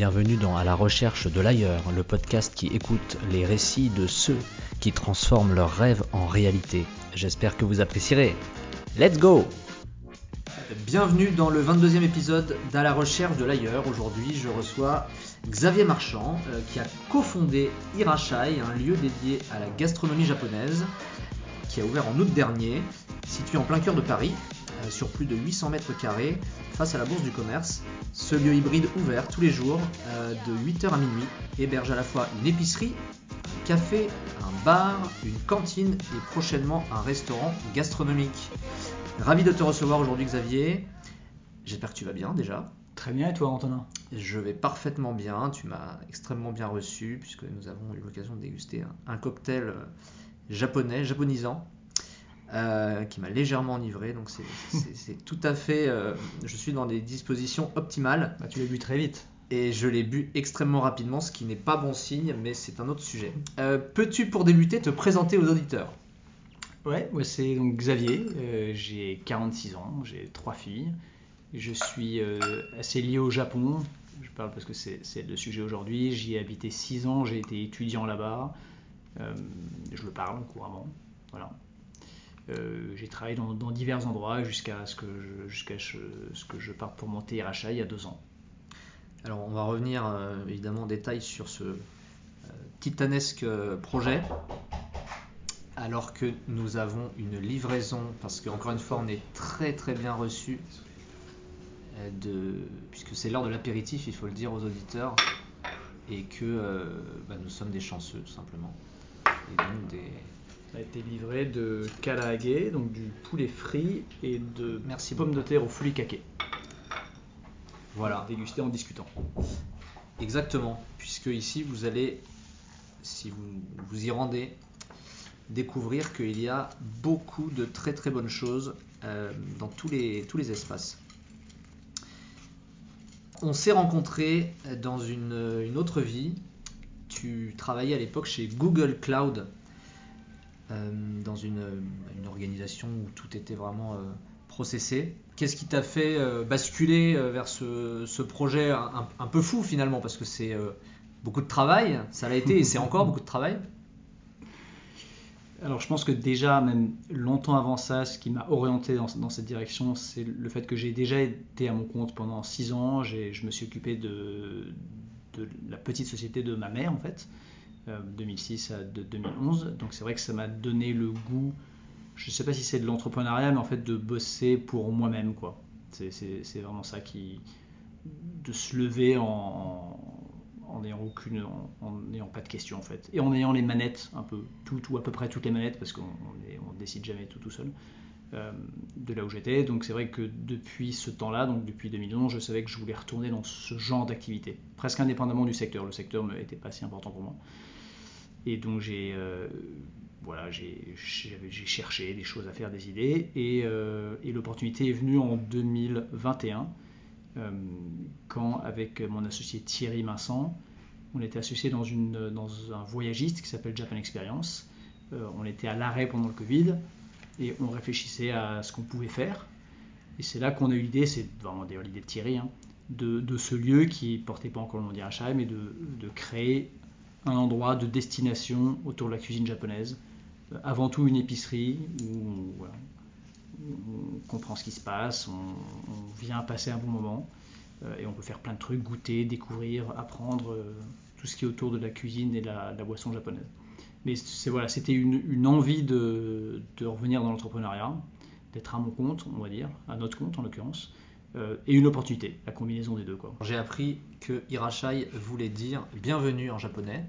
bienvenue dans À la recherche de l'ailleurs, le podcast qui écoute les récits de ceux qui transforment leurs rêves en réalité. J'espère que vous apprécierez. Let's go Bienvenue dans le 22e épisode d'À la recherche de l'ailleurs. Aujourd'hui, je reçois Xavier Marchand, euh, qui a cofondé Hirashai, un lieu dédié à la gastronomie japonaise, qui a ouvert en août dernier, situé en plein cœur de Paris, sur plus de 800 mètres carrés, face à la Bourse du Commerce. Ce lieu hybride ouvert tous les jours, euh, de 8h à minuit, héberge à la fois une épicerie, un café, un bar, une cantine et prochainement un restaurant gastronomique. Ravi de te recevoir aujourd'hui Xavier. J'espère que tu vas bien déjà. Très bien, et toi Antonin? Je vais parfaitement bien, tu m'as extrêmement bien reçu puisque nous avons eu l'occasion de déguster un, un cocktail euh, japonais, japonisant, euh, qui m'a légèrement enivré. Donc c'est- tout à fait... euh, je suis dans des dispositions optimales bah, Tu l'as bu très vite. et je l'ai bu extrêmement rapidement, ce qui n'est pas bon signe, mais c'est un autre sujet. Euh, Peux-tu pour débuter te présenter aux auditeurs? Ouais, moi c'est donc Xavier, j'ai 46 ans, j'ai trois filles. Je suis assez lié au Japon, je parle parce que c'est le sujet aujourd'hui. J'y ai habité 6 ans, j'ai été étudiant là-bas. Je le parle couramment. Voilà. Euh, j'ai travaillé dans, divers endroits jusqu'à ce, que je- parte pour monter Iracha il y a deux ans. Alors on va revenir euh, évidemment en détail sur ce euh, titanesque projet. Alors que nous avons une livraison, parce qu'encore une fois on est très très bien reçu, puisque c'est l'heure de l'apéritif, il faut le dire aux auditeurs, et que bah, nous sommes des chanceux tout simplement. Et donc des... Ça a été livré de karaage, donc du poulet frit, et de Merci pommes de terre au furikake. Voilà. Dégusté en discutant. Exactement, puisque ici vous allez, si vous vous y rendez, découvrir qu'il y a beaucoup de très très bonnes choses euh, dans tous les, tous les espaces. On s'est rencontrés dans une, une autre vie. Tu travaillais à l'époque chez Google Cloud, dans une, une organisation où tout était vraiment euh, processé. Qu'est-ce qui t'a fait euh, basculer euh, vers ce, projet un, peu fou finalement? Parce que c'est euh, beaucoup de travail, ça l'a été et c'est encore beaucoup de travail. Alors je pense que déjà, même longtemps avant ça, ce qui m'a orienté dans, cette direction, c'est le fait que j'ai déjà été à mon compte pendant 6 ans. Je me suis occupé de, la petite société de ma mère en fait, euh, 2006 à de- 2011. Donc c'est vrai que ça m'a donné le goût, je ne sais pas si c'est de l'entrepreneuriat, mais en fait de bosser pour moi-même. quoi. C'est- vraiment ça qui... de se lever en, n'ayant aucune, en, n'ayant pas de questions en fait, et en ayant les manettes un peu, tout ou à peu près toutes les manettes parce qu'on on on décide jamais tout tout seul. euh, de là où j'étais, donc c'est vrai que depuis ce temps-là, donc depuis 2011, je savais que je voulais retourner dans ce genre d'activité, presque indépendamment du secteur. Le secteur n'était pas si important pour moi, et donc j'ai, euh, voilà, j'ai, cherché des choses à faire, des idées, et, euh, l'opportunité est venue en 2021 euh, quand avec mon associé Thierry Vincent, on était associé dans, une, dans un voyagiste qui s'appelle Japan Experience. On était à l'arrêt pendant le Covid et on réfléchissait à ce qu'on pouvait faire. Et c'est là qu'on a eu l'idée, c'est vraiment d'ailleurs l'idée de Thierry, hein, de, ce lieu qui portait pas encore le nom d'Irachai, mais de, de créer un endroit de destination autour de la cuisine japonaise. Euh, avant tout une épicerie où on comprend ce qui se passe, on, vient passer un bon moment euh, et on peut faire plein de trucs, goûter, découvrir, apprendre euh, tout ce qui est autour de la cuisine et de la, boisson japonaise. Mais c'est voilà, c'était une, une envie de, de revenir dans l'entrepreneuriat, d'être à mon compte, on va dire, à notre compte en l'occurrence, euh, et une opportunité, la combinaison des deux quoi. J'ai appris que Hirashai voulait dire bienvenue en japonais.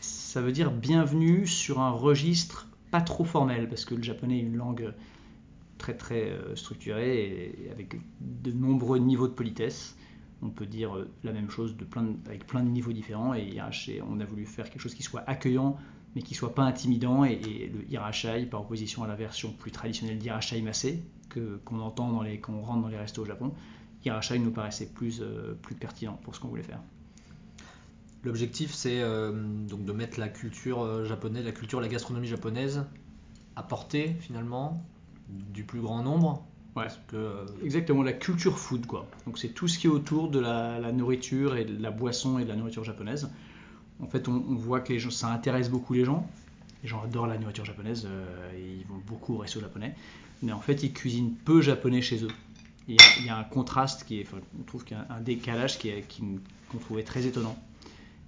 Ça veut dire bienvenue sur un registre pas trop formel, parce que le japonais est une langue très très euh, structurée et avec de nombreux niveaux de politesse. On peut dire euh, la même chose avec plein de niveaux différents et Hirachai, on a voulu faire quelque chose qui soit accueillant mais qui soit pas intimidant et, le Hirachai par opposition à la version plus traditionnelle d'Hirachai Massé que qu'on entend dans les quand on rentre dans les restos au Japon, Hirachai nous paraissait plus euh, plus pertinent pour ce qu'on voulait faire. L'objectif, c'est euh, donc de mettre la culture euh, japonaise, la culture, la gastronomie japonaise à portée finalement du plus grand nombre. Parce que, euh, Exactement, la culture food, quoi. Donc c'est tout ce qui est autour de la, nourriture et de la boisson et de la nourriture japonaise. En fait, on, voit que les gens, ça intéresse beaucoup les gens. Les gens adorent la nourriture japonaise euh, et ils vont beaucoup au resto japonais. Mais en fait, ils cuisinent peu japonais chez eux. Il y a, un contraste qui est, on trouve qu'il y a un décalage qui, qu'on trouvait très étonnant.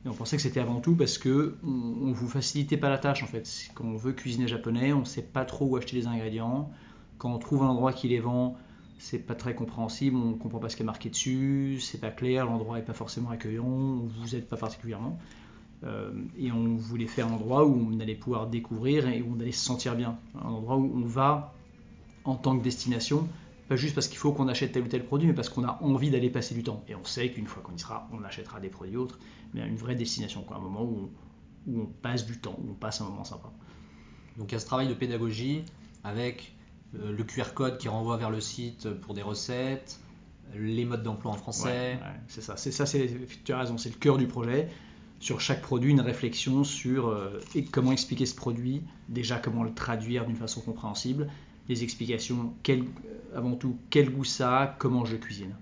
Et on pensait que c'était avant tout parce que on, vous facilitait pas la tâche en fait. Quand on veut cuisiner japonais, on sait pas trop où acheter les ingrédients. Quand on trouve un endroit qui les vend, c'est pas très compréhensible, on comprend pas ce qui est marqué dessus, c'est pas clair, l'endroit est pas forcément accueillant, vous êtes pas particulièrement. Euh, et on voulait faire un endroit où on allait pouvoir découvrir et où on allait se sentir bien. Un endroit où on va en tant que destination pas juste parce qu'il faut qu'on achète tel ou tel produit, mais parce qu'on a envie d'aller passer du temps. Et on sait qu'une fois qu'on y sera, on achètera des produits autres, mais une vraie destination, quoi, un moment où on, passe du temps, où on passe un moment sympa. Donc il y a ce travail de pédagogie avec euh, le QR code qui renvoie vers le site pour des recettes, les modes d'emploi en français. c'est ça, c'est ça, tu as raison, c'est le cœur du projet. Sur chaque produit, une réflexion sur euh, comment expliquer ce produit, déjà comment le traduire d'une façon compréhensible, les explications, quel, avant tout, quel goût ça a, comment je cuisine.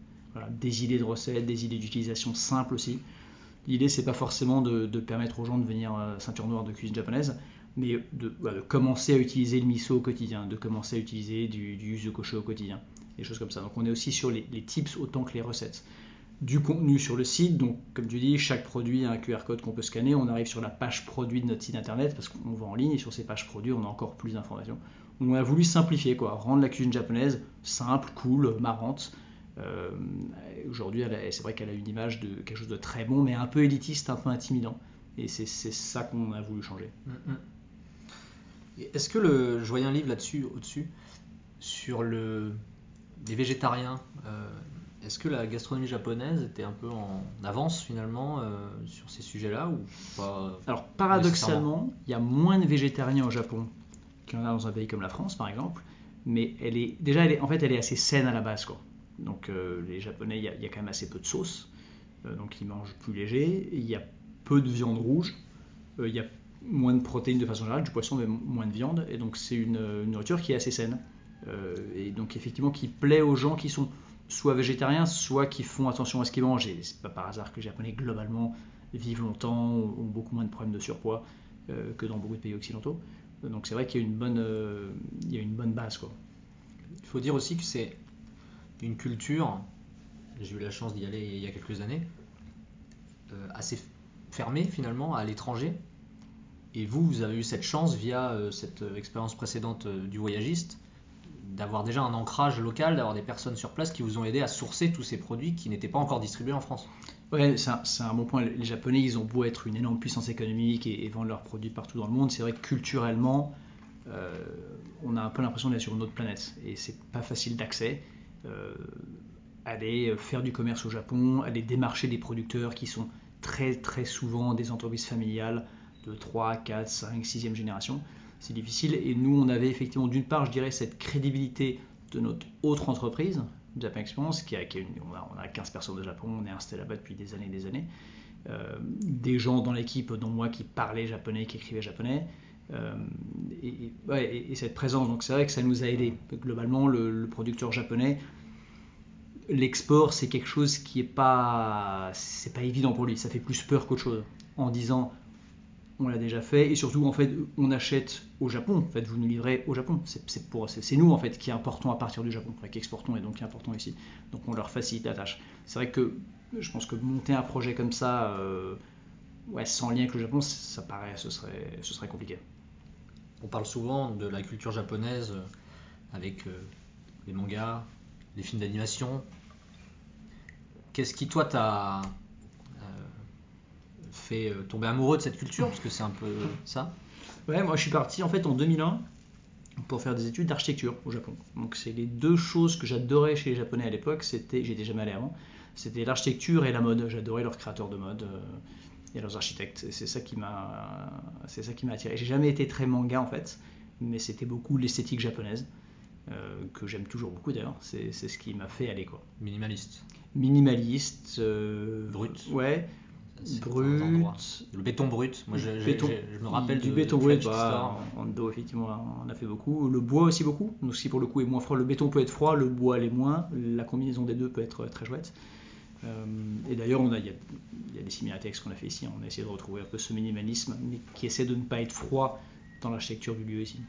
des idées de recettes, des idées d'utilisation simples aussi. L'idée, c'est pas forcément de, permettre aux gens de devenir euh, ceinture noire de cuisine japonaise, mais de, commencer à utiliser le miso au quotidien, de commencer à utiliser du, du yuzu au quotidien, des choses comme ça. Donc on est aussi sur les, tips autant que les recettes. Du contenu sur le site, donc comme tu dis, chaque produit a un QR code qu'on peut scanner. On arrive sur la page produit de notre site internet parce qu'on va en ligne et sur ces pages produits, on a encore plus d'informations on a voulu simplifier, quoi, rendre la cuisine japonaise simple, cool, marrante. Euh, aujourd'hui, c'est vrai qu'elle a une image de quelque chose de très bon, mais un peu élitiste, un peu intimidant. Et c'est ça qu'on a voulu changer. Mm, mm. Est-ce que le, je voyais un livre là-dessus, au-dessus, sur le, les végétariens. Euh, est-ce que la gastronomie japonaise était un peu en avance finalement euh, sur ces sujets-là ou pas Alors paradoxalement, il y a moins de végétariens au Japon qu'il y en a dans un pays comme la France, par exemple. Mais elle est déjà, elle est, en fait, elle est assez saine à la base. Donc euh, les Japonais, il y, a, quand même assez peu de sauce, euh, donc ils mangent plus léger. Il y a peu de viande rouge, euh, il y a moins de protéines de façon générale, du poisson, mais moins de viande. Et donc c'est une, nourriture qui est assez saine. et donc effectivement qui plaît aux gens qui sont soit végétariens, soit qui font attention à ce qu'ils mangent. Et c'est pas par hasard que les Japonais globalement vivent longtemps, ont beaucoup moins de problèmes de surpoids que dans beaucoup de pays occidentaux. Donc c'est vrai qu'il y a une bonne, euh, il y a une bonne base. Quoi. Il faut dire aussi que c'est une culture, j'ai eu la chance d'y aller il y a quelques années, euh, assez fermée finalement à l'étranger. Et vous, vous avez eu cette chance via euh, cette expérience précédente du voyagiste d'avoir déjà un ancrage local, d'avoir des personnes sur place qui vous ont aidé à sourcer tous ces produits qui n'étaient pas encore distribués en France. Ouais, c'est un, bon point. Les Japonais, ils ont beau être une énorme puissance économique et, vendre leurs produits partout dans le monde, c'est vrai que culturellement, euh, on a un peu l'impression d'être sur une autre planète et c'est pas facile d'accès. Euh, aller faire du commerce au Japon, aller démarcher des producteurs qui sont très très souvent des entreprises familiales de 3, 4, 5, 6e génération c'est difficile. Et nous, on avait effectivement, d'une part, je dirais, cette crédibilité de notre autre entreprise, Japan Experience, qui a, on, a, 15 personnes au Japon, on est installé là-bas depuis des années et des années. Euh, des gens dans l'équipe, dont moi, qui parlaient japonais, qui écrivaient japonais. Euh, et, cette présence, donc c'est vrai que ça nous a aidé. Globalement, le, producteur japonais, l'export, c'est quelque chose qui est pas, pas évident pour lui. Ça fait plus peur qu'autre chose. En disant, on l'a déjà fait, et surtout en fait on achète au Japon, en fait vous nous livrez au Japon, c'est nous en fait qui importons à partir du Japon, qui exportons et donc qui importons ici, donc on leur facilite la tâche. C'est vrai que je pense que monter un projet comme ça, euh, ouais, sans lien avec le Japon, ça paraît, ce serait, ce serait compliqué. On parle souvent de la culture japonaise euh, avec euh, les mangas, les films d'animation. Qu'est-ce qui toi t'a fait euh, tomber amoureux de cette culture Parce que c'est un peu ça. Ouais, moi je suis parti en fait en 2001 pour faire des études d'architecture au Japon. Donc c'est les deux choses que j'adorais chez les Japonais à l'époque. C'était, j'étais jamais allé avant. C'était l'architecture et la mode. J'adorais leurs créateurs de mode euh, et leurs architectes. C'est ça qui m'a, c'est ça qui m'a attiré. J'ai jamais été très manga en fait, mais c'était beaucoup l'esthétique japonaise. Euh, que j'aime toujours beaucoup d'ailleurs, c'est, ce qui m'a fait aller quoi. Minimaliste. Minimaliste. Brut. Ouais, Brut. Le béton brut. Moi, je, Béton. je me rappelle du de béton brut, bah, en Endo, effectivement, on a fait beaucoup. Le bois aussi beaucoup, donc ce qui pour le coup est moins froid. Le béton peut être froid, le bois l'est moins. La combinaison des deux peut être très chouette. Euh, et d'ailleurs, il y, a, il y a des similarités avec ce qu'on a fait ici. On a essayé de retrouver un peu ce minimalisme, mais qui essaie de ne pas être froid dans l'architecture du lieu ici.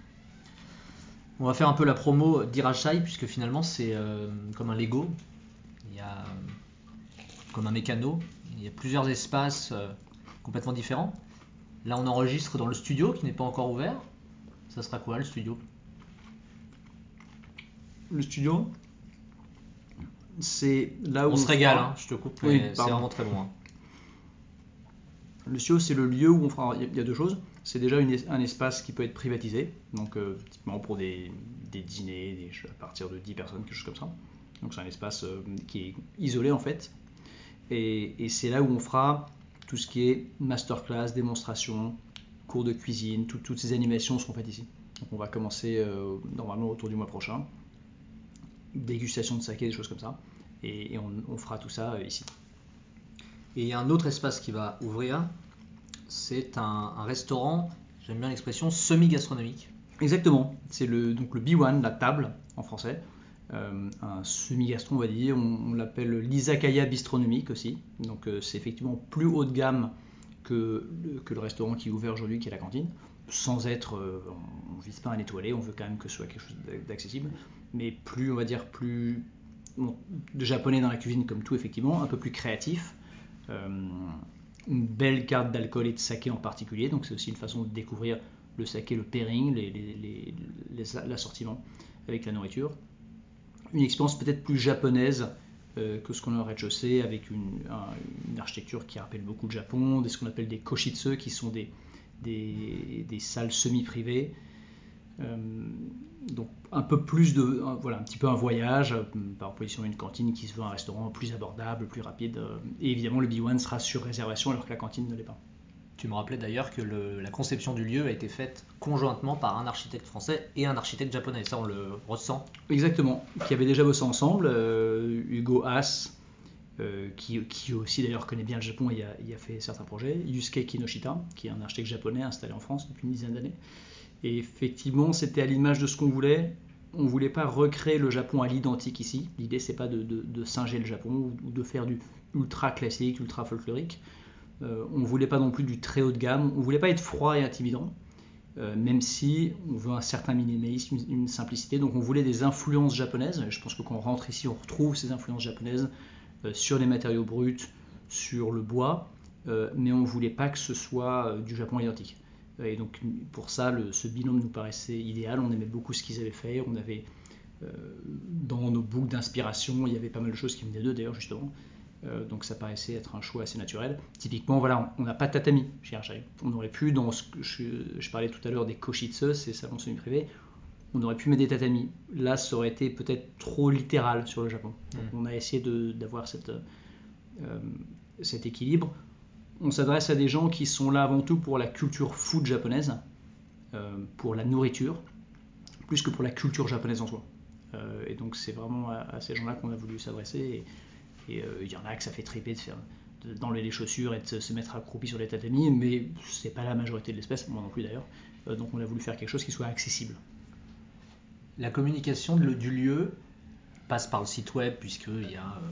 On va faire un peu la promo d'Irachai, puisque finalement c'est euh, comme un Lego. Il y a euh, comme un mécano. Il y a plusieurs espaces euh, complètement différents. Là, on enregistre dans le studio qui n'est pas encore ouvert. Ça sera quoi le studio? Le studio, c'est là où On se fera- régale, hein, je te coupe, Oui, c'est vraiment très bon. hein. Le studio, c'est le lieu où on fera. Il y a- deux choses. C'est déjà une un espace qui peut être privatisé, donc euh, typiquement pour des, des dîners, des, à partir de 10 personnes, quelque chose comme ça. Donc c'est un espace euh, qui est isolé en fait. Et, et c'est là où on fera tout ce qui est masterclass, démonstration, cours de cuisine, tout- toutes ces animations seront faites ici. Donc on va commencer euh, normalement autour du mois prochain. Dégustation de saké, des choses comme ça. Et, et on, on fera tout ça euh, ici. Et il y a un autre espace qui va ouvrir. C'est un, un restaurant, j'aime bien l'expression, semi-gastronomique. Exactement, c'est le, donc le B1, la table en français. Euh, un semi-gastron, on va dire. On, l'appelle l'izakaya bistronomique aussi. Donc euh, c'est effectivement plus haut de gamme que le, restaurant qui est ouvert aujourd'hui, qui est la cantine. Sans être, euh, on ne vise pas un étoilé, on veut quand même que ce soit quelque chose d'accessible. Mais plus, on va dire, plus bon, de japonais dans la cuisine comme tout, effectivement, un peu plus créatif. Une belle carte d'alcool et de saké en particulier. Donc c'est aussi une façon de découvrir le saké, le pairing, l'assortiment avec la nourriture. Une expérience peut-être plus japonaise euh, que ce qu'on a au rez-de-chaussée, avec une, un- une architecture qui rappelle beaucoup le Japon, des, ce qu'on appelle des koshitsu, qui sont des, salles semi-privées. Euh, donc un peu plus de, voilà, un petit peu un voyage euh, par opposition à une cantine qui se veut un restaurant plus abordable, plus rapide. et évidemment le B1 sera sur réservation alors que la cantine ne l'est pas. Tu me rappelais d'ailleurs que la conception du lieu a été faite conjointement par un architecte français et un architecte japonais. Ça, on le ressent. Exactement, qui avaient déjà bossé ensemble, euh, Hugo Haas, euh, qui, aussi d'ailleurs connaît bien le Japon et a, y a fait certains projets, Yusuke Kinoshita, qui est un architecte japonais installé en France depuis une dizaine d'années. Et effectivement, c'était à l'image de ce qu'on voulait. On ne voulait pas recréer le Japon à l'identique ici. L'idée, c'est pas de, singer le Japon ou de faire du ultra classique, ultra folklorique. Euh, on ne voulait pas non plus du très haut de gamme. On ne voulait pas être froid et intimidant. Euh, même si on veut un certain minimalisme, une, simplicité. Donc on voulait des influences japonaises. Je pense que quand on rentre ici, on retrouve ces influences japonaises euh, sur les matériaux bruts, sur le bois, mais on ne voulait pas que ce soit du Japon identique. Et donc pour ça, ce binôme nous paraissait idéal. On aimait beaucoup ce qu'ils avaient fait. On avait dans nos boucles d'inspiration, il y avait pas mal de choses qui venaient d'eux d'ailleurs justement. Euh, donc ça paraissait être un choix assez naturel. Typiquement, voilà, on n'a pas de tatami chez. On aurait pu, dans ce que je, je parlais tout à l'heure des koshitsu, ces salons semi-privés, on aurait pu mettre des tatamis. Là, ça aurait été peut-être trop littéral sur le Japon. Donc on a essayé d'avoir cette, euh, cet équilibre. On s'adresse à des gens qui sont là avant tout pour la culture food japonaise, euh, pour la nourriture, plus que pour la culture japonaise en soi. Euh, et donc c'est vraiment à, à ces gens-là qu'on a voulu s'adresser. Et, et, euh, il y en a que ça fait triper de faire de- d'enlever les chaussures et de se, mettre accroupi sur les tatamis, mais c'est pas la majorité de l'espèce, moi non plus d'ailleurs. Euh, donc on a voulu faire quelque chose qui soit accessible. La communication de du lieu passe par le site web, puisqu'il y a. euh,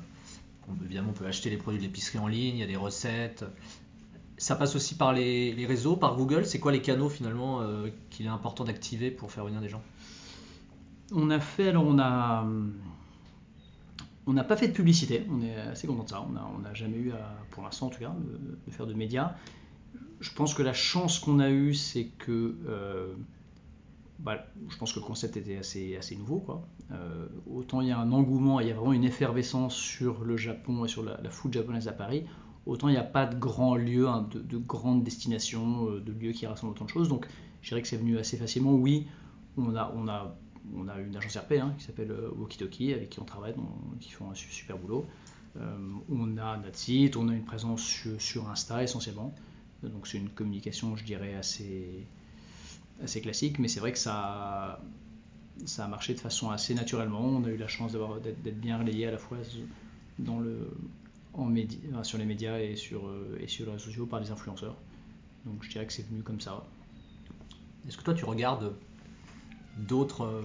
on peut- évidemment, on peut acheter les produits de l'épicerie en ligne, il y a des recettes. Ça passe aussi par les, les réseaux, par Google. C'est quoi les canaux finalement euh, qu'il est important d'activer pour faire venir des gens? On a fait, alors on a. On n'a pas fait de publicité, on est assez content de ça. On n'a jamais eu, pour l'instant en tout cas, de, faire de médias. Je pense que la chance qu'on a eue, c'est que. euh, bah, je pense que le concept était assez, nouveau. Quoi. Euh, autant il y a un engouement, il y a vraiment une effervescence sur le Japon et sur la, la japonaise à Paris, autant il n'y a pas de grands lieux, hein, de, de grandes destinations, euh, de lieux qui rassemblent autant de choses. Donc je dirais que c'est venu assez facilement. Oui, on a, on a une agence RP hein, qui s'appelle euh, Walkie avec qui on travaille, qui font un su- super boulot. Euh, on a notre site, on a une présence sur, sur Insta essentiellement. Donc c'est une communication, je dirais, assez, assez classique, mais c'est vrai que ça, ça a marché de façon assez naturellement. On a eu la chance d'être bien relayé à la fois dans le, en médi- sur les médias et sur, euh, et sur les réseaux sociaux par des influenceurs. Donc je dirais que c'est venu comme ça. Est-ce que toi tu regardes d'autres euh,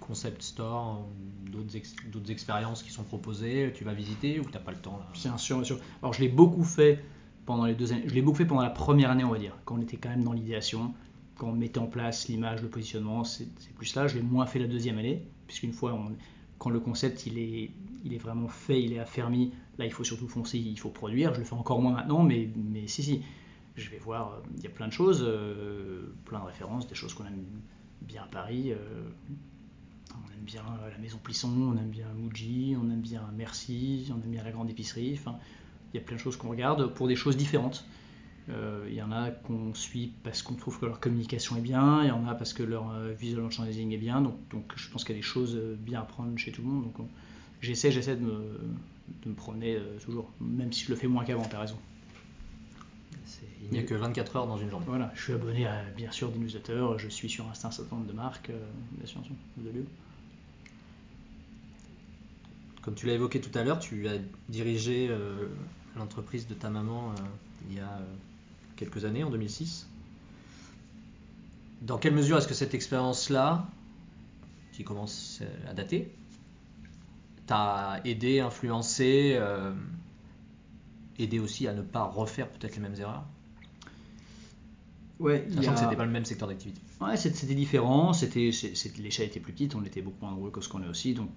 concept stores, euh, d'autres ex- d'autres expériences qui sont proposées, tu vas visiter ou t'as pas le temps là? Bien sûr, bien sûr. Alors je l'ai beaucoup fait pendant les deux années. Je l'ai beaucoup fait pendant la première année, on va dire, quand on était quand même dans l'idéation, quand on mettait en place l'image, le positionnement, c'est plus là. Je l'ai moins fait la deuxième année, puisqu'une fois, quand le concept il est, vraiment fait, il est affermi, là il faut surtout foncer, il faut produire. Je le fais encore moins maintenant, mais, mais si, si. Je vais voir, euh, il y a plein de choses, plein de références, des choses qu'on aime bien à Paris. euh, on aime bien la Maison Plisson, on aime bien Muji, on aime bien Merci, on aime bien la Grande Épicerie. Enfin, il y a plein de choses qu'on regarde pour des choses différentes. Euh, Il y en a qu'on suit parce qu'on trouve que leur communication est bien, il y en a parce que leur euh, visual merchandising est bien. Donc, je pense qu'il y a des choses bien à prendre chez tout le monde. Donc on- j'essaie, j'essaie de me, promener toujours, même si je le fais moins qu'avant. T'as raison. Il n'y a que 24 heures dans une journée. Voilà, je suis abonné à bien sûr des newsletters, je suis sur Insta un certain nombre de marques, euh, bien sûr, de lieux. Comme tu l'as évoqué tout à l'heure, tu as dirigé euh, l'entreprise de ta maman euh, il y a euh, quelques années, en 2006. Dans quelle mesure est-ce que cette expérience-là, qui commence euh, à dater, t'a aidé, influencé, euh, aidé aussi à ne pas refaire peut-être les mêmes erreurs? Ouais, il y Sachant a- que c'était pas le même secteur d'activité. Ouais, c'était différent, c'était, l'échelle était plus petite, on était beaucoup moins nombreux que ce qu'on est aussi, donc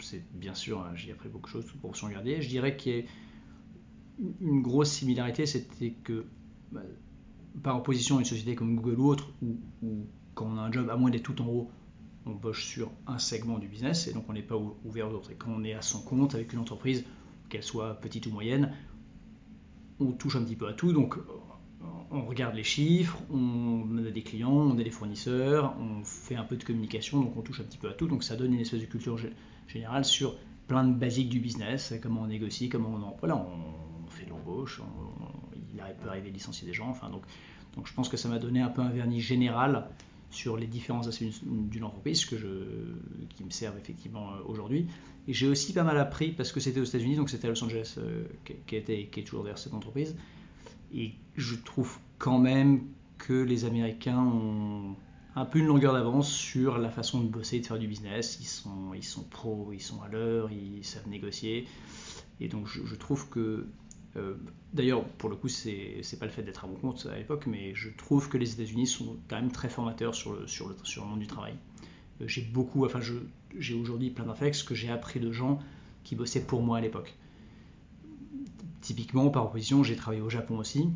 c'est bien sûr, hein, j'y ai appris beaucoup de choses, toute proportion gardée. Je dirais qu'il y a une- grosse similarité, c'était que bah, par opposition à une société comme Google ou autre, où, où quand on a un job, à moins d'être tout en haut, on bosse sur un segment du business, et donc on n'est pas ou- ouvert aux autres. Et quand on est à son compte avec une entreprise, qu'elle soit petite ou moyenne, on touche un petit peu à tout, donc on regarde les chiffres, on a des clients, on a des fournisseurs, on fait un peu de communication, donc on touche un petit peu à tout, donc ça donne une espèce de culture gé- générale sur plein de basiques du business, comment on négocie, comment on voilà, on fait de l'embauche, il peut arriver de licencier des gens, enfin donc, donc je pense que ça m'a donné un peu un vernis général sur les différents aspects d'une- entreprise que je, qui me servent effectivement euh, aujourd'hui. Et j'ai aussi pas mal appris parce que c'était aux États-Unis, donc c'était à Los Angeles euh, qui, qui était, qui est toujours derrière cette entreprise. Et je trouve quand même que les Américains ont un peu une longueur d'avance sur la façon de bosser et de faire du business. Ils sont, ils pros, ils sont à l'heure, ils savent négocier. Et donc je, trouve que, euh, d'ailleurs pour le coup c'est c'est pas le fait d'être à mon compte à l'époque, mais je trouve que les États-Unis sont quand même très formateurs sur le, monde du travail. Euh, J'ai beaucoup, enfin j'ai aujourd'hui plein d'inflex que j'ai appris de gens qui bossaient pour moi à l'époque. Typiquement, par opposition, j'ai travaillé au Japon aussi.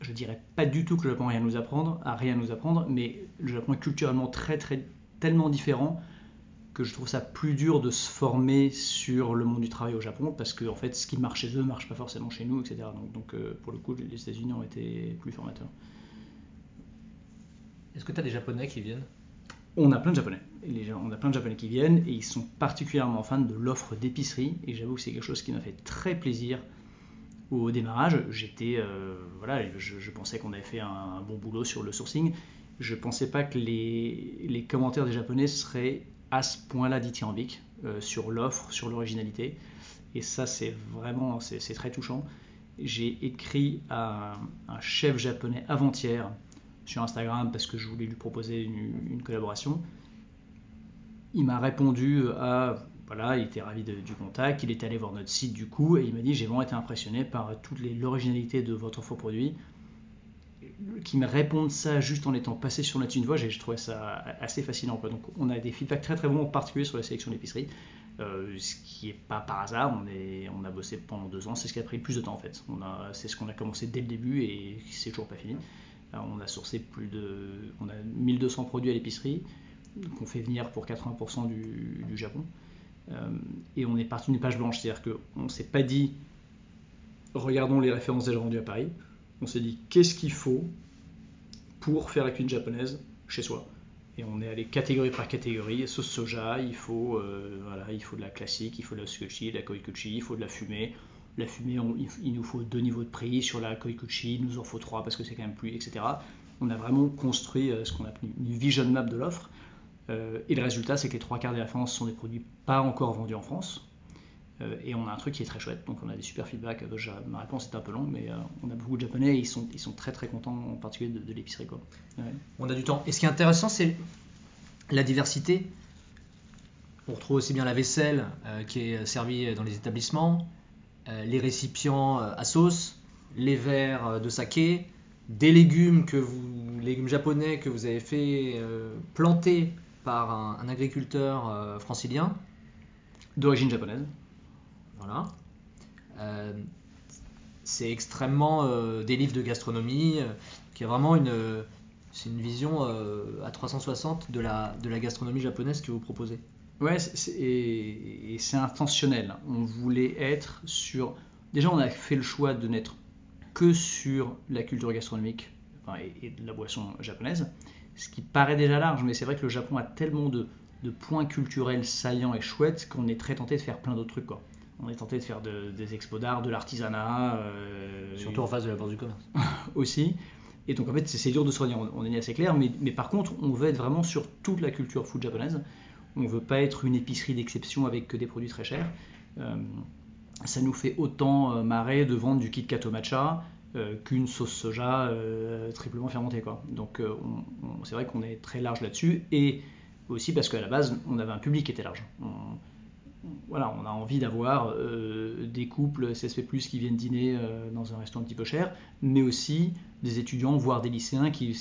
Je dirais pas du tout que le Japon a rien à nous apprendre, a rien à nous apprendre, mais le Japon est culturellement très, très, tellement différent que je trouve ça plus dur de se former sur le monde du travail au Japon parce que en fait, ce qui marche chez eux ne marche pas forcément chez nous, etc. Donc, donc, euh, pour le coup, les États-Unis ont été plus formateurs. Est-ce que tu as des Japonais qui viennent? On a plein de Japonais. Et les gens- on a plein de Japonais qui viennent et ils sont particulièrement fans de l'offre d'épicerie. Et j'avoue que c'est quelque chose qui m'a fait très plaisir au démarrage. J'étais, euh, voilà, je, pensais qu'on avait fait un, bon boulot sur le sourcing. Je pensais pas que les, commentaires des Japonais seraient à ce point-là dithyrambiques euh, sur l'offre, sur l'originalité. Et ça, c'est vraiment, c'est très touchant. J'ai écrit à un, chef japonais avant-hier sur Instagram parce que je voulais lui proposer une, une collaboration. Il m'a répondu à voilà, il était ravi du contact, il est allé voir notre site du coup et il m'a dit j'ai vraiment été impressionné par toute l'originalité de votre faux produit. Qui me répondent ça juste en étant passé sur notre une voix, j'ai je trouvais ça assez fascinant. Quoi. Donc on a des feedbacks très très bons, en particulier sur la sélection d'épicerie, euh, ce qui est pas par hasard. On, est, on a bossé pendant deux ans, c'est ce qui a pris plus de temps en fait. C'est ce qu'on a commencé dès le début et c'est toujours pas fini. Alors, on a sourcé plus de, on a 1200 produits à l'épicerie qu'on fait venir pour 80% du, du Japon. Euh, et on est parti d'une page blanche, c'est-à-dire qu'on ne s'est pas dit regardons les références déjà vendues à Paris, on s'est dit qu'est-ce qu'il faut pour faire la cuisine japonaise chez soi? Et on est allé catégorie par catégorie, sauce soja, il faut, euh, voilà, il faut de la classique, il faut de la sukuchi, de la koikuchi, il faut de la fumée. La fumée, il nous faut deux niveaux de prix, sur la koikuchi, il nous en faut trois parce que c'est quand même plus, etc. On a vraiment construit euh, ce qu'on appelle une vision map de l'offre. Euh, et le résultat, c'est que les trois quarts des références sont des produits pas encore vendus en France. Euh, et on a un truc qui est très chouette, donc on a des super feedbacks. ma réponse est un peu longue, mais on a beaucoup de japonais et ils sont, très très contents, en particulier de, l'épicerie. On a du temps. Et ce qui est intéressant, c'est la diversité. On retrouve aussi bien la vaisselle qui est servie dans les établissements, les récipients à sauce, les verres de saké, des légumes que vous, légumes japonais que vous avez fait euh, planter par un, agriculteur euh, francilien. D'origine japonaise. Voilà. Euh, c'est extrêmement des livres de gastronomie qui a vraiment une, c'est une vision à 360 de la, de la gastronomie japonaise que vous proposez. Ouais, et, c'est intentionnel. On voulait être sur. Déjà, on a fait le choix de n'être que sur la culture gastronomique et, de la boisson japonaise, ce qui paraît déjà large, mais c'est vrai que le Japon a tellement de, points culturels saillants et chouettes qu'on est très tenté de faire plein d'autres trucs. Quoi. On est tenté de faire des expos d'art, de l'artisanat. Euh, Surtout en face de la Bourse du commerce. aussi. Et donc en fait, c'est dur de se redire, on, est assez clair, mais, mais, par contre, on veut être vraiment sur toute la culture food japonaise. On ne veut pas être une épicerie d'exception avec que des produits très chers. Euh, ça nous fait autant euh, marrer de vendre du Kit Kat au matcha qu'une sauce soja euh, triplement fermentée. Quoi. Donc c'est vrai qu'on est très large là-dessus et aussi parce qu'à la base on avait un public qui était large. On, voilà, on a envie d'avoir des couples CSP+, qui viennent dîner dans un restaurant un petit peu cher, mais aussi des étudiants, voire des lycéens qui,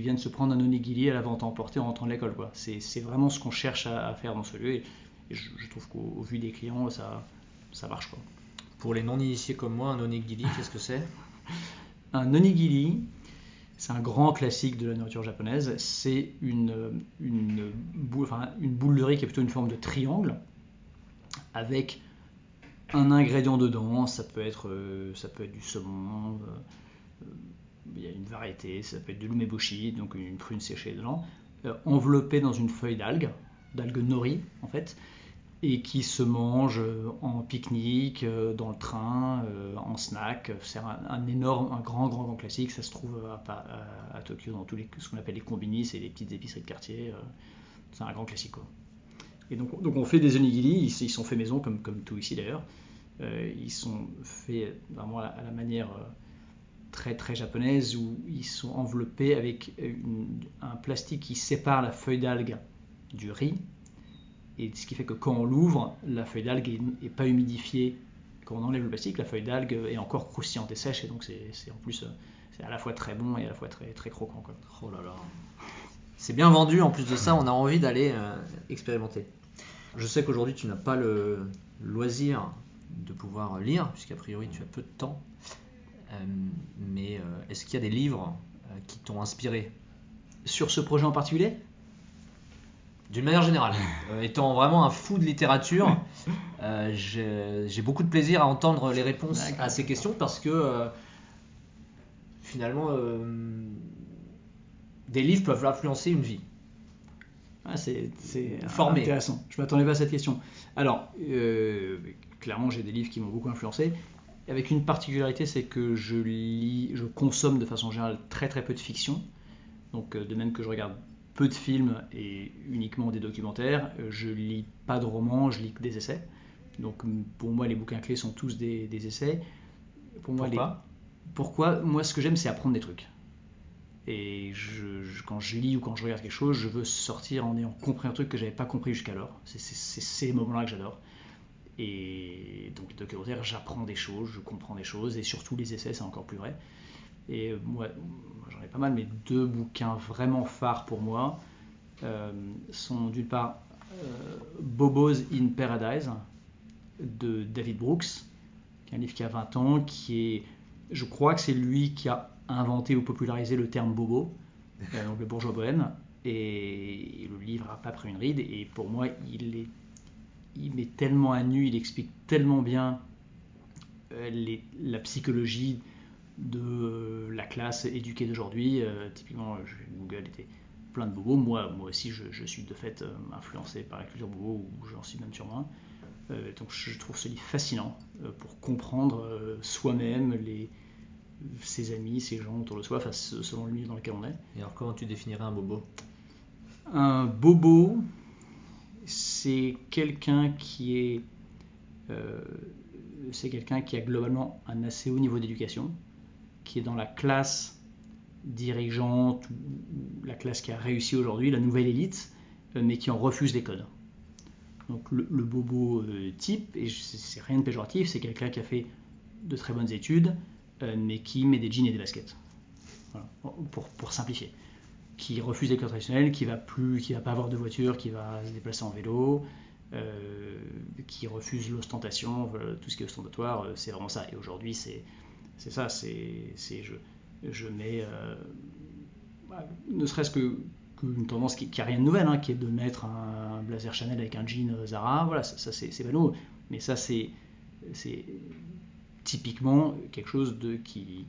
viennent se prendre un onigiri à la vente emportée en rentrant de l'école. C'est vraiment ce qu'on cherche à, faire dans ce lieu et, je, trouve qu'au vu des clients, ça, ça marche quoi. Pour les non-initiés comme moi, un onigiri, qu'est-ce que c'est? Un onigiri, c'est un grand classique de la nourriture japonaise. C'est une, boule, de riz qui est plutôt une forme de triangle avec un ingrédient dedans. Ça peut être, euh, du saumon. Euh, il y a une variété. Ça peut être de l'umeboshi, donc une prune séchée dedans, euh, enveloppé dans une feuille d'algue, d'algue nori en fait et qui se mange euh, en pique-nique, euh, dans le train, euh, en snack. C'est un, énorme, un grand, grand, grand classique. Ça se trouve à, Tokyo dans tous les, ce qu'on appelle les combini, c'est les petites épiceries de quartier. C'est un grand classique. Et donc, donc on fait des onigiri, ils, sont faits maison comme, comme tout ici d'ailleurs. ils sont faits vraiment à la, manière très très japonaise où ils sont enveloppés avec un plastique qui sépare la feuille d'algue du riz et ce qui fait que quand on l'ouvre, la feuille d'algue n'est pas humidifiée. Quand on enlève le plastique, la feuille d'algue est encore croustillante et sèche, et donc c'est en plus c'est à la fois très bon et à la fois très, très croquant. Quoi. Oh là là. C'est bien vendu, en plus de ça, on a envie d'aller euh, expérimenter. Je sais qu'aujourd'hui tu n'as pas le loisir de pouvoir lire, puisqu'a priori tu as peu de temps. Euh, mais euh, est-ce qu'il y a des livres qui t'ont inspiré? Sur ce projet en particulier? D'une manière générale. Euh, étant vraiment un fou de littérature, euh, j'ai beaucoup de plaisir à entendre les réponses à ces questions parce que euh, finalement, des livres peuvent influencer une vie. Ah, c'est intéressant. Je m'attendais pas à cette question. Alors, clairement, j'ai des livres qui m'ont beaucoup influencé. Avec une particularité, c'est que je lis, je consomme de façon générale très très peu de fiction. Donc, de même que je regarde peu de films et uniquement des documentaires. Euh, je lis pas de romans, je lis que des essais. Donc pour moi, les bouquins clés sont tous des, essais. Pour moi, Pourquoi? Pourquoi? Moi, ce que j'aime, c'est apprendre des trucs. Et je, quand je lis ou quand je regarde quelque chose, je veux sortir en ayant compris un truc que j'avais pas compris jusqu'alors. C'est ces moments-là que j'adore. Et donc les documentaires, j'apprends des choses, je comprends des choses, et surtout les essais, c'est encore plus vrai. Et moi, j'en ai pas mal, mais deux bouquins vraiment phares pour moi euh, sont d'une part euh, Bobos in Paradise de David Brooks, qui est un livre qui a 20 ans, qui est, je crois que c'est lui qui a inventé ou popularisé le terme bobo, euh, donc le bourgeois bohème, et le livre n'a pas pris une ride, et pour moi, il, est, il met tellement à nu, il explique tellement bien la psychologie de euh, la classe éduquée d'aujourd'hui. Euh, typiquement, Google était plein de bobos. Moi, moi aussi, je, suis de fait euh, influencé par la culture bobo, ou j'en suis même sûrement. donc je trouve ce livre fascinant pour comprendre soi-même, les, ses amis, ses gens autour de soi, selon le milieu dans lequel on est. Et alors comment tu définirais un bobo? Un bobo, c'est quelqu'un qui est c'est quelqu'un qui a globalement un assez haut niveau d'éducation, qui est dans la classe dirigeante, la classe qui a réussi aujourd'hui, la nouvelle élite, mais qui en refuse les codes. Donc le, bobo type, et c'est rien de péjoratif, c'est quelqu'un qui a fait de très bonnes études, mais qui met des jeans et des baskets. pour, pour simplifier qui refuse les codes traditionnels, qui va plus, qui va pas avoir de voiture, qui va se déplacer en vélo, euh, qui refuse l'ostentation, tout ce qui est ostentatoire, euh, c'est vraiment ça. Et aujourd'hui, c'est c'est ça, c'est je, je mets, euh, bah, ne serait-ce que qu'une tendance qui, qui a rien de nouvelle, hein, qui est de mettre un, blazer Chanel avec un jean Zara, voilà, ça, ça c'est ballot, mais ça c'est typiquement quelque chose de qui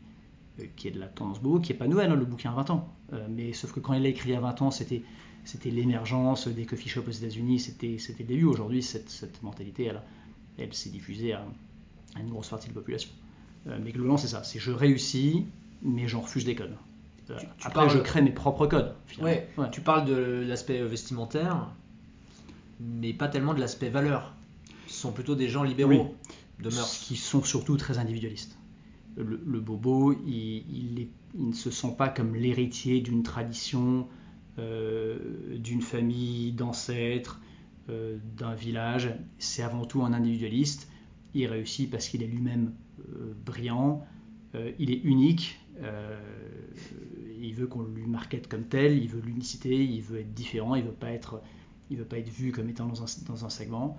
euh, est de la tendance beau, qui n'est pas nouvelle, hein, le bouquin a 20 ans. Euh, mais sauf que quand il l'a écrit à 20 ans, c'était c'était l'émergence des coffee shops aux États-Unis, c'était le début. Aujourd'hui, cette, mentalité, elle, elle s'est diffusée à, une grosse partie de la population. Euh, mais globalement, c'est ça. C'est je réussis, mais j'en refuse des codes. Tu, Après, je crée mes propres codes. Ouais, Tu parles de l'aspect vestimentaire, mais pas tellement de l'aspect valeur. Ce sont plutôt des gens libéraux de mœurs. Qui sont surtout très individualistes le, bobo, il, ne se sent pas comme l'héritier d'une tradition, euh, d'une famille, d'ancêtres, euh, d'un village. C'est avant tout un individualiste. Il réussit parce qu'il est lui-même euh, brillant, il est unique, il veut qu'on lui marquette comme tel, il veut l'unicité, il veut être différent, il veut pas être, il veut pas être vu comme étant dans un, segment.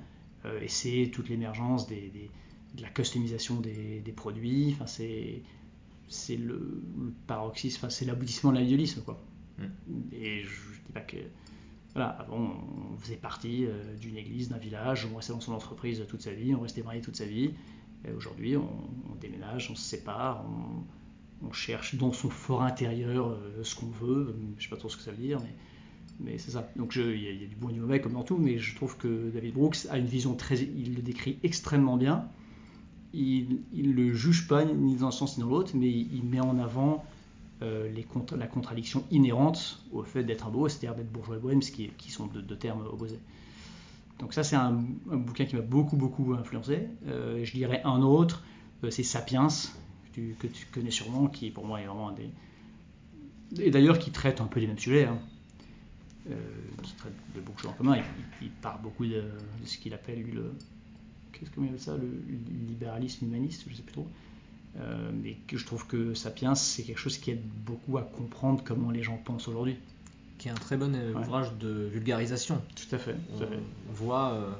et c'est toute l'émergence des de la customisation des, produits. Enfin, c'est c'est le, paroxysme, enfin, c'est l'aboutissement de l'individualisme. Quoi. Mm. Et je, dis pas que. Voilà, avant, on faisait partie euh, d'une église, d'un village, on restait dans son entreprise toute sa vie, on restait marié toute sa vie. Aujourd'hui, on, déménage, on se sépare, on, cherche dans son fort intérieur euh, ce qu'on veut. Je sais pas trop ce que ça veut dire, mais, c'est ça. Donc il y, a du bon et du mauvais comme dans tout, mais je trouve que David Brooks a une vision très. Il le décrit extrêmement bien il ne le juge pas ni dans un sens ni dans l'autre, mais il, met en avant euh, la contradiction inhérente au fait d'être un beau, c'est-à-dire d'être bourgeois et bohème, qui, qui sont deux, termes opposés. Donc ça, c'est un, bouquin qui m'a beaucoup, beaucoup influencé. Euh, je dirais un autre, euh, c'est Sapiens, que tu, connais sûrement, qui pour moi est vraiment un des... Et d'ailleurs qui traite un peu les mêmes sujets. Hein. qui traite de beaucoup de choses en commun. Il, part beaucoup de, ce qu'il appelle, le, qu'est-ce appelle ça, le libéralisme humaniste, je ne sais plus trop. Euh, mais que je trouve que Sapiens, c'est quelque chose qui aide beaucoup à comprendre comment les gens pensent aujourd'hui. Qui est un très bon euh, ouvrage de vulgarisation. Tout à fait. on, voit, euh,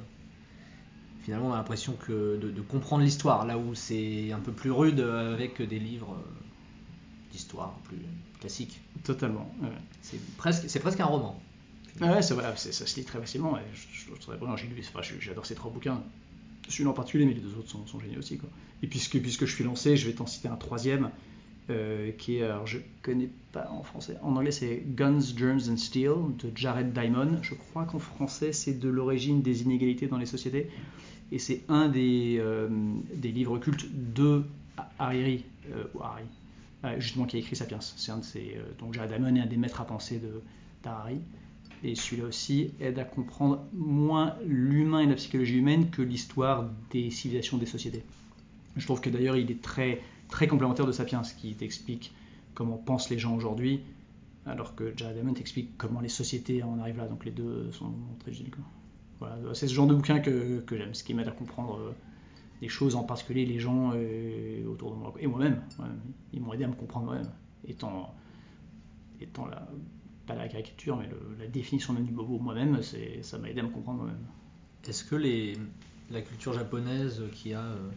finalement, on a l'impression que de, comprendre l'histoire, là où c'est un peu plus rude avec des livres d'histoire plus classiques. Totalement. C'est presque, c'est presque un roman. ouais, c'est vrai, ça se lit très facilement. J'adore ces trois bouquins celui-là en particulier, mais les deux autres sont, géniaux aussi. Quoi. Et puisque, puisque je suis lancé, je vais t'en citer un troisième, euh, qui est, alors je connais pas en français, en anglais c'est Guns, Germs and Steel de Jared Diamond. Je crois qu'en français c'est de l'origine des inégalités dans les sociétés. Et c'est un des, euh, livres cultes de Hariri, euh, Harry, justement qui a écrit Sapiens. C'est donc Jared Diamond est un des maîtres à penser d'Harari. Et celui-là aussi aide à comprendre moins l'humain et la psychologie humaine que l'histoire des civilisations des sociétés. Je trouve que d'ailleurs il est très, très complémentaire de Sapiens, qui t'explique comment pensent les gens aujourd'hui, alors que Jared Diamond t'explique comment les sociétés en arrivent là. Donc les deux sont très géniaux. C'est ce genre de bouquin que, j'aime, ce qui m'aide à comprendre euh, des choses, en particulier les gens euh, autour de moi. Et moi-même, ils m'ont aidé à me comprendre moi-même, étant, étant là la caricature, mais la définition même du bobo moi-même, ça m'a aidé à me comprendre moi-même. Est-ce que la culture japonaise qui a euh,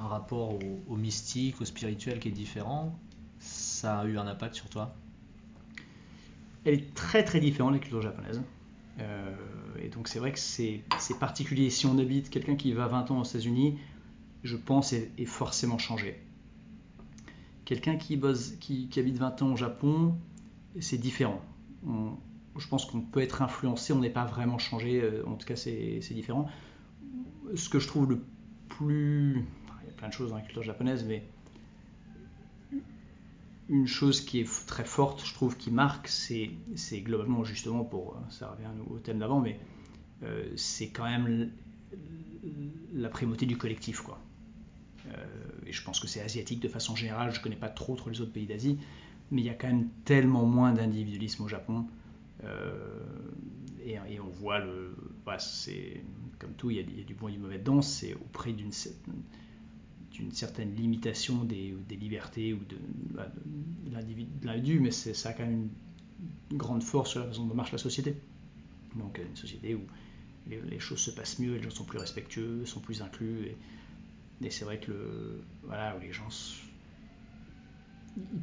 un rapport au, mystique, au spirituel qui est différent, ça a eu un impact sur toi? Elle est très très différente, la culture japonaise. Euh, et donc c'est vrai que c'est particulier. Si on habite quelqu'un qui va 20 ans aux États-Unis, je pense, est, forcément changé. Quelqu'un qui, qui, qui habite 20 ans au Japon, c'est différent. je pense qu'on peut être influencé, on n'est pas vraiment changé, euh, en tout cas c'est différent. Ce que je trouve le plus... il y a plein de choses dans la culture japonaise, mais une chose qui est très forte, je trouve, qui marque, c'est globalement justement pour, ça revient au thème d'avant, mais euh, c'est quand même la primauté du collectif. Quoi. et je pense que c'est asiatique de façon générale, je ne connais pas trop, les autres pays d'Asie, mais il y a quand même tellement moins d'individualisme au Japon. Et, on voit le. Bah, c'est comme tout, il y, a, il y, a, du bon et du mauvais dedans, c'est auprès d'une d'une certaine limitation des, libertés ou de, bah, l'individu, mais ça a quand même une grande force sur la façon dont marche la société. Donc une société où les, choses se passent mieux, les gens sont plus respectueux, sont plus inclus, et, c'est vrai que les gens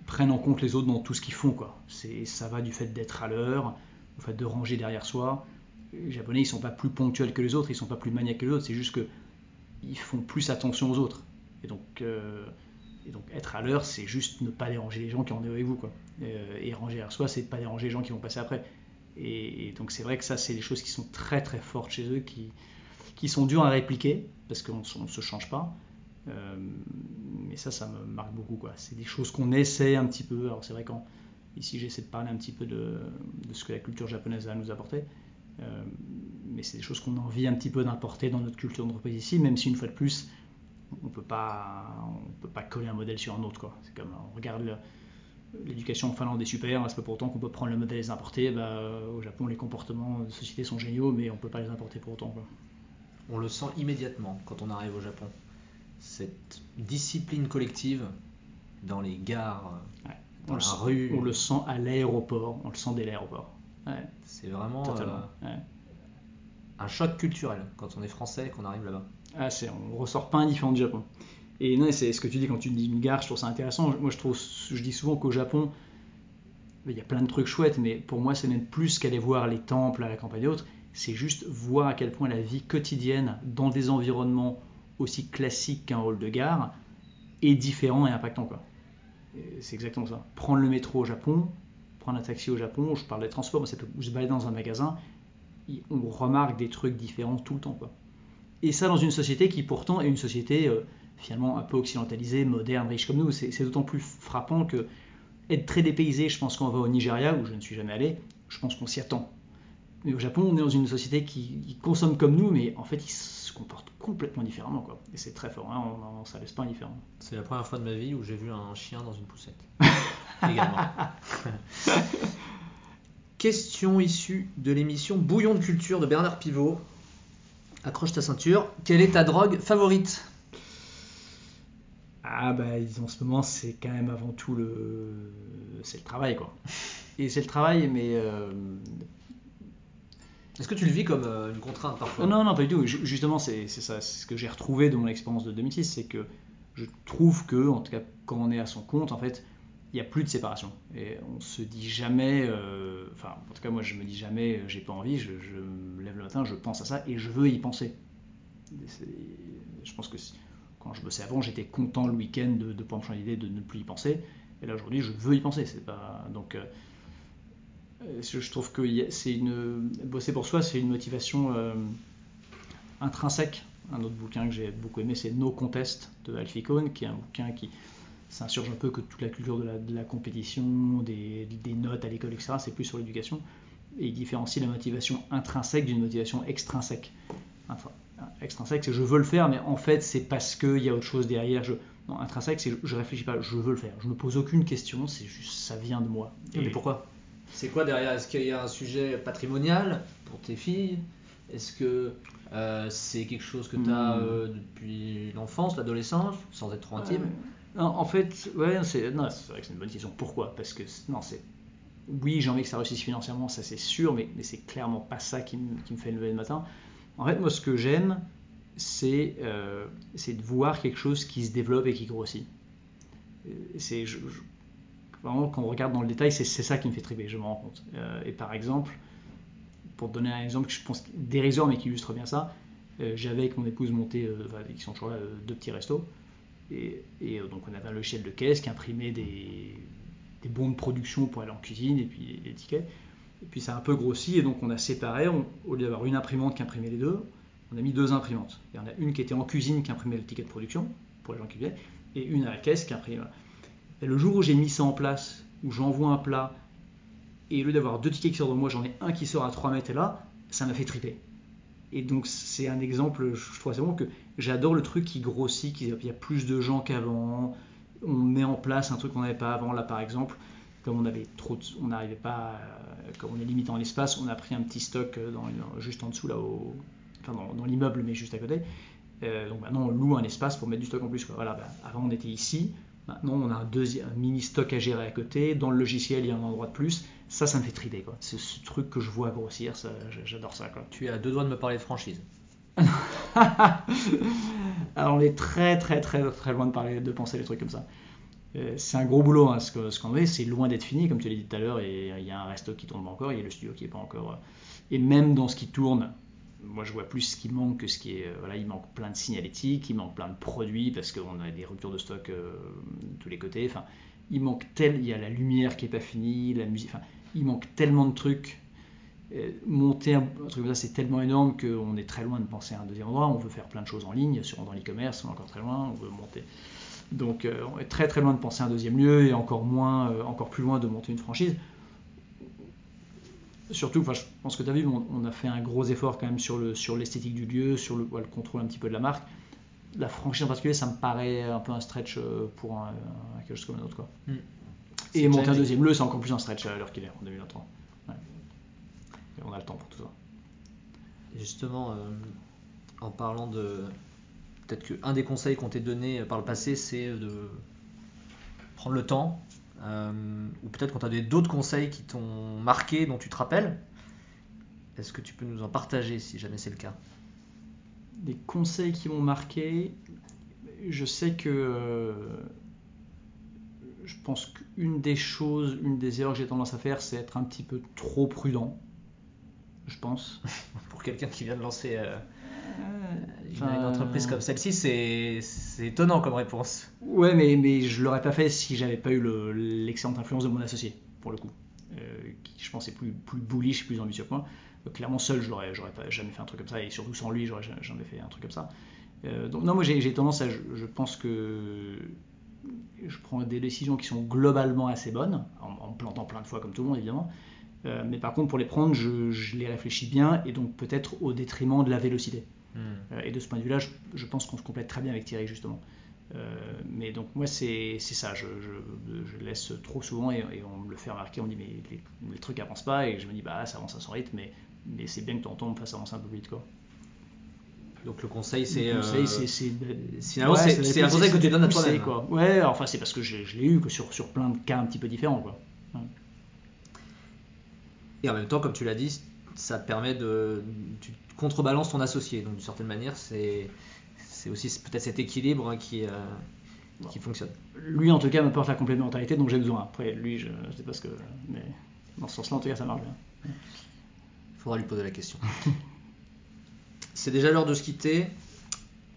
prennent en compte les autres dans tout ce qu'ils font. Ça va du fait d'être à l'heure, au fait de ranger derrière soi. Les Japonais, ils sont pas plus ponctuels que les autres, ils sont pas plus maniaques que les autres, c'est juste que ils font plus attention aux autres. Et donc, euh, et donc être à l'heure, c'est juste ne pas déranger les gens qui ont rendez-vous avec vous. Euh, et ranger derrière soi, c'est ne pas déranger les gens qui vont passer après. Et, donc c'est vrai que ça, c'est des choses qui sont très très fortes chez eux, qui, sont dures à répliquer, parce qu'on ne se change pas. Euh, mais ça, ça me marque beaucoup. C'est des choses qu'on essaie un petit peu. Alors c'est vrai quand ici j'essaie de parler un petit peu de, ce que la culture japonaise a à nous apporter. Mais c'est des choses qu'on a envie un petit peu d'importer dans notre culture d'entreprise ici, même si une fois de plus, on peut pas, on peut pas coller un modèle sur un autre. Quoi. C'est comme on regarde l'éducation en Finlande est super, c'est pas pour autant qu'on peut prendre le modèle et les importer. Bah, au Japon, les comportements de société sont géniaux, mais on peut pas les importer pour autant. Quoi. On le sent immédiatement quand on arrive au Japon. Cette discipline collective dans les gares, ouais. dans on la rue. Sent, on le sent à l'aéroport, on le sent dès l'aéroport. Ouais. C'est vraiment euh, un choc culturel quand on est français qu'on arrive là-bas. Ah, on ressort pas indifférent du Japon. Et non, c'est ce que tu dis quand tu dis une gare, je trouve ça intéressant. Moi, je, trouve, je dis souvent qu'au Japon, il y a plein de trucs chouettes, mais pour moi, c'est même plus qu'aller voir les temples à la campagne et autres. C'est juste voir à quel point la vie quotidienne dans des environnements aussi classiques qu'un hall de gare est différent et impactant. C'est exactement ça. Prendre le métro au Japon, prendre un taxi au Japon, je parle des transports, mais ça peut se balader dans un magasin, on remarque des trucs différents tout le temps. Quoi. Et ça dans une société qui pourtant est une société euh, finalement un peu occidentalisée, moderne, riche comme nous. C'est d'autant plus frappant que être très dépaysé, je pense qu'on va au Nigeria, où je ne suis jamais allé, je pense qu'on s'y attend. Mais au Japon, on est dans une société qui, qui, consomme comme nous, mais en fait, ils se comportent complètement différemment. Quoi. Et c'est très fort, hein, on, on, ça laisse pas indifférent. C'est la première fois de ma vie où j'ai vu un chien dans une poussette. Également. Question issue de l'émission Bouillon de culture de Bernard Pivot. Accroche ta ceinture. Quelle est ta drogue favorite? Ah bah en ce moment c'est quand même avant tout le c'est le travail quoi. Et c'est le travail mais euh... est-ce que tu le vis comme euh, une contrainte parfois? Non non pas du tout. Justement c'est ça c'est ce que j'ai retrouvé de mon expérience de 2006 c'est que je trouve que en tout cas quand on est à son compte en fait il n'y a plus de séparation. Et on se dit jamais, euh, enfin, en tout cas, moi, je me dis jamais, j'ai pas envie, je, me lève le matin, je pense à ça et je veux y penser. Je pense que quand je bossais avant, j'étais content le week-end de ne pas me changer d'idée, de ne plus y penser. Et là, aujourd'hui, je veux y penser. C'est pas donc. Euh, je trouve que c'est une bosser pour soi, c'est une motivation euh, intrinsèque. Un autre bouquin que j'ai beaucoup aimé, c'est No Contest de Alfie Cohn, qui est un bouquin qui s'insurge un peu que toute la culture de la, de la compétition, des, des, notes à l'école, etc., c'est plus sur l'éducation. Et il différencie la motivation intrinsèque d'une motivation extrinsèque. Enfin, extrinsèque, c'est je veux le faire, mais en fait, c'est parce qu'il y a autre chose derrière. Je, non, intrinsèque, c'est je réfléchis pas, je veux le faire. Je me pose aucune question, c'est juste ça vient de moi. Et mais pourquoi? C'est quoi derrière? Est-ce qu'il y a un sujet patrimonial pour tes filles? Est-ce que euh, c'est quelque chose que tu as euh, depuis l'enfance, l'adolescence, sans être trop intime? Euh, en fait, ouais, c'est vrai que c'est une bonne question. Pourquoi? Parce que non, c'est oui, j'ai envie que ça réussisse financièrement, ça c'est sûr, mais, c'est clairement pas ça qui me, fait lever le matin. En fait, moi, ce que j'aime, c'est euh, de voir quelque chose qui se développe et qui grossit. C'est vraiment quand on regarde dans le détail, c'est ça qui me fait triper, je me rends compte. Euh, et par exemple, pour te donner un exemple je pense dérisoire mais qui illustre bien ça, euh, j'avais avec mon épouse monté, euh, enfin, qui sont toujours là, deux petits restos. Et, et, donc on avait un logiciel de caisse qui imprimait des, bons de production pour aller en cuisine et puis les tickets. Et puis ça a un peu grossi et donc on a séparé, au lieu d'avoir une imprimante qui imprimait les deux, on a mis deux imprimantes. Il y en a une qui était en cuisine qui imprimait le ticket de production pour les gens qui viennent et une à la caisse qui imprimait. Et le jour où j'ai mis ça en place, où j'envoie un plat et au lieu d'avoir deux tickets qui sortent de moi, j'en ai un qui sort à 3 mètres et là, ça m'a fait triper. Et donc c'est un exemple, je trouve vraiment que j'adore le truc qui grossit, qu'il y a plus de gens qu'avant, on met en place un truc qu'on n'avait pas avant. Là par exemple, comme on avait trop, on n'arrivait pas, comme on est limité en l'espace, on a pris un petit stock dans, juste en dessous là, enfin dans, l'immeuble mais juste à côté. Euh, donc maintenant on loue un espace pour mettre du stock en plus. Voilà, ben, avant on était ici, maintenant on a un, deuxième, mini stock à gérer à côté. Dans le logiciel il y a un endroit de plus. Ça, ça me fait triper quoi. C'est ce truc que je vois grossir, j'adore ça quoi. Tu as deux doigts de me parler de franchise. Alors on est très très très très loin de parler, de penser des trucs comme ça. Euh, c'est un gros boulot hein, ce qu'on ce c'est loin d'être fini comme tu l'as dit tout à l'heure. Et il y a un resto qui tourne pas encore, il y a le studio qui est pas encore. Euh, et même dans ce qui tourne, moi je vois plus ce qui manque que ce qui est. Euh, voilà, il manque plein de signalétiques, il manque plein de produits parce qu'on a des ruptures de stock de tous les côtés. Enfin, il manque tel, il y a la lumière qui est pas finie, la musique. Enfin, il manque tellement de trucs monter un, truc comme ça, c'est tellement énorme qu'on est très loin de penser à un deuxième endroit. On veut faire plein de choses en ligne, sur, dans l'e-commerce, on est encore très loin. On veut monter. Donc, euh, on est très très loin de penser à un deuxième lieu et encore moins, euh, encore plus loin de monter une franchise. Surtout, je pense que tu as vu, on, a fait un gros effort quand même sur l'esthétique du lieu, sur le, contrôle un petit peu de la marque. La franchise en particulier, ça me paraît un peu un stretch euh, pour un, quelque chose comme un autre. Quoi. Hmm. Et monter un deuxième lieu, c'est encore plus un stretch à l'heure qu'il est, en 2023 on a le temps pour tout ça. justement, euh, en parlant de. Peut-être qu'un des conseils qu'on t'ait donné par le passé, c'est de prendre le temps. Euh, ou peut-être qu'on t'a donné d'autres conseils qui t'ont marqué, dont tu te rappelles. Est-ce que tu peux nous en partager si jamais c'est le cas? Des conseils qui m'ont marqué. Je sais que. Euh, je pense qu'une des choses, une des erreurs que j'ai tendance à faire, c'est être un petit peu trop prudent je pense. Pour quelqu'un qui vient de lancer euh, une, entreprise comme celle-ci, c'est étonnant comme réponse. Ouais, mais, mais je l'aurais pas fait si j'avais pas eu l'excellente influence de mon associé, pour le coup. Euh, qui, je pense, est plus, plus bullish, plus ambitieux que moi. clairement, seul, je n'aurais jamais fait un truc comme ça, et surtout sans lui, j'aurais jamais fait un truc comme ça. Euh, donc, non, moi, j'ai tendance à. Je, pense que je prends des décisions qui sont globalement assez bonnes, en, en plantant plein de fois comme tout le monde, évidemment. Euh, mais par contre, pour les prendre, je, les réfléchis bien et donc peut-être au détriment de la vélocité. Hmm. Euh, et de ce point de vue-là, je, pense qu'on se complète très bien avec Thierry, justement. Euh, mais donc, moi, c'est ça. Je, je, laisse trop souvent et, on me le fait remarquer. On me dit, mais les, trucs avancent pas. Et je me dis, bah, ça avance à son rythme, mais, mais c'est bien que ton temps me fasse avancer un peu plus vite. Quoi. Donc le conseil, c'est. Le conseil, c'est. C'est un, conseil que tu donnes à toi-même. Ouais, enfin, c'est parce que je, l'ai eu que sur, sur plein de cas un petit peu différents. Quoi. Et en même temps, comme tu l'as dit, ça te permet de. Tu contrebalances ton associé. Donc d'une certaine manière, c'est aussi peut-être cet équilibre hein, qui, euh, qui fonctionne. Lui, en tout cas, me porte la complémentarité dont j'ai besoin. Après, lui, je ne sais pas ce que. Mais dans ce sens-là, en tout cas, ça marche bien. Il faudra lui poser la question. c'est déjà l'heure de se quitter.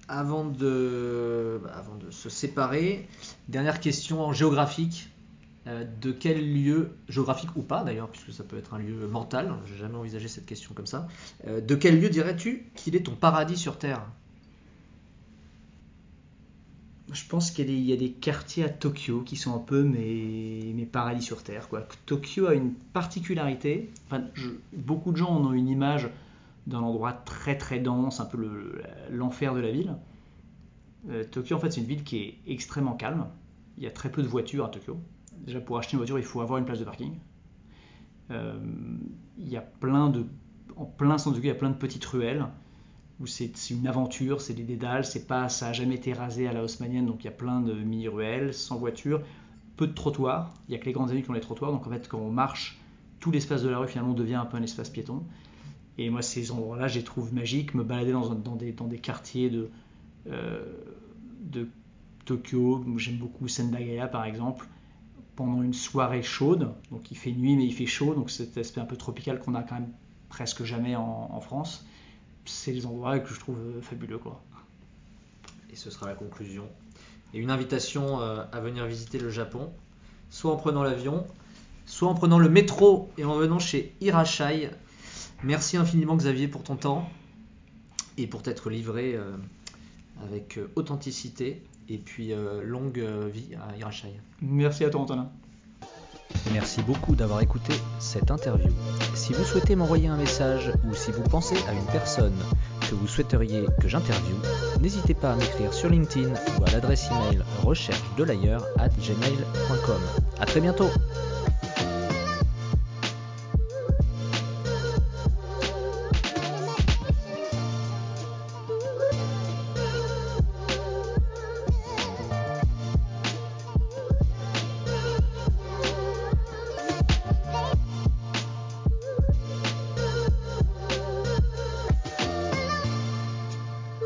Avant de, bah, se séparer, dernière question géographique. Euh, de quel lieu, géographique ou pas d'ailleurs, puisque ça peut être un lieu mental, j'ai jamais envisagé cette question comme ça, euh, de quel lieu dirais-tu qu'il est ton paradis sur Terre? Je pense qu'il y, a des quartiers à Tokyo qui sont un peu mes, paradis sur Terre. Tokyo a une particularité, beaucoup de gens en ont une image d'un endroit très très dense, un peu l'enfer de la ville. Euh, Tokyo en fait c'est une ville qui est extrêmement calme, il y a très peu de voitures à Tokyo, déjà pour acheter une voiture, il faut avoir une place de parking. Euh, il y a plein de, en plein centre de il y a plein de petites ruelles où c'est une aventure, c'est des dédales, c'est pas, ça a jamais été rasé à la haussmanienne, donc il y a plein de mini-ruelles, sans voiture, peu de trottoirs, il y a que les grandes avenues qui ont les trottoirs, donc en fait quand on marche, tout l'espace de la rue finalement devient un peu un espace piéton. Et moi ces endroits-là, je les trouve magiques, me balader dans, des, quartiers de, euh, de Tokyo, j'aime beaucoup Sendagaya par exemple, pendant une soirée chaude. Donc il fait nuit mais il fait chaud, donc cet aspect un peu tropical qu'on a quand même presque jamais en, France. C'est les endroits que je trouve euh, fabuleux. Quoi. Et ce sera la conclusion. Et une invitation euh, à venir visiter le Japon, soit en prenant l'avion, soit en prenant le métro et en venant chez Hirashai. Merci infiniment Xavier pour ton temps et pour t'être livré euh, avec authenticité et puis euh, longue euh, vie à Hirachai. Merci à toi Antonin. Merci beaucoup d'avoir écouté cette interview. Si vous souhaitez m'envoyer un message ou si vous pensez à une personne que vous souhaiteriez que j'interviewe, n'hésitez pas à m'écrire sur LinkedIn ou à l'adresse email recherche de l'ailleurs at gmail.com. A très bientôt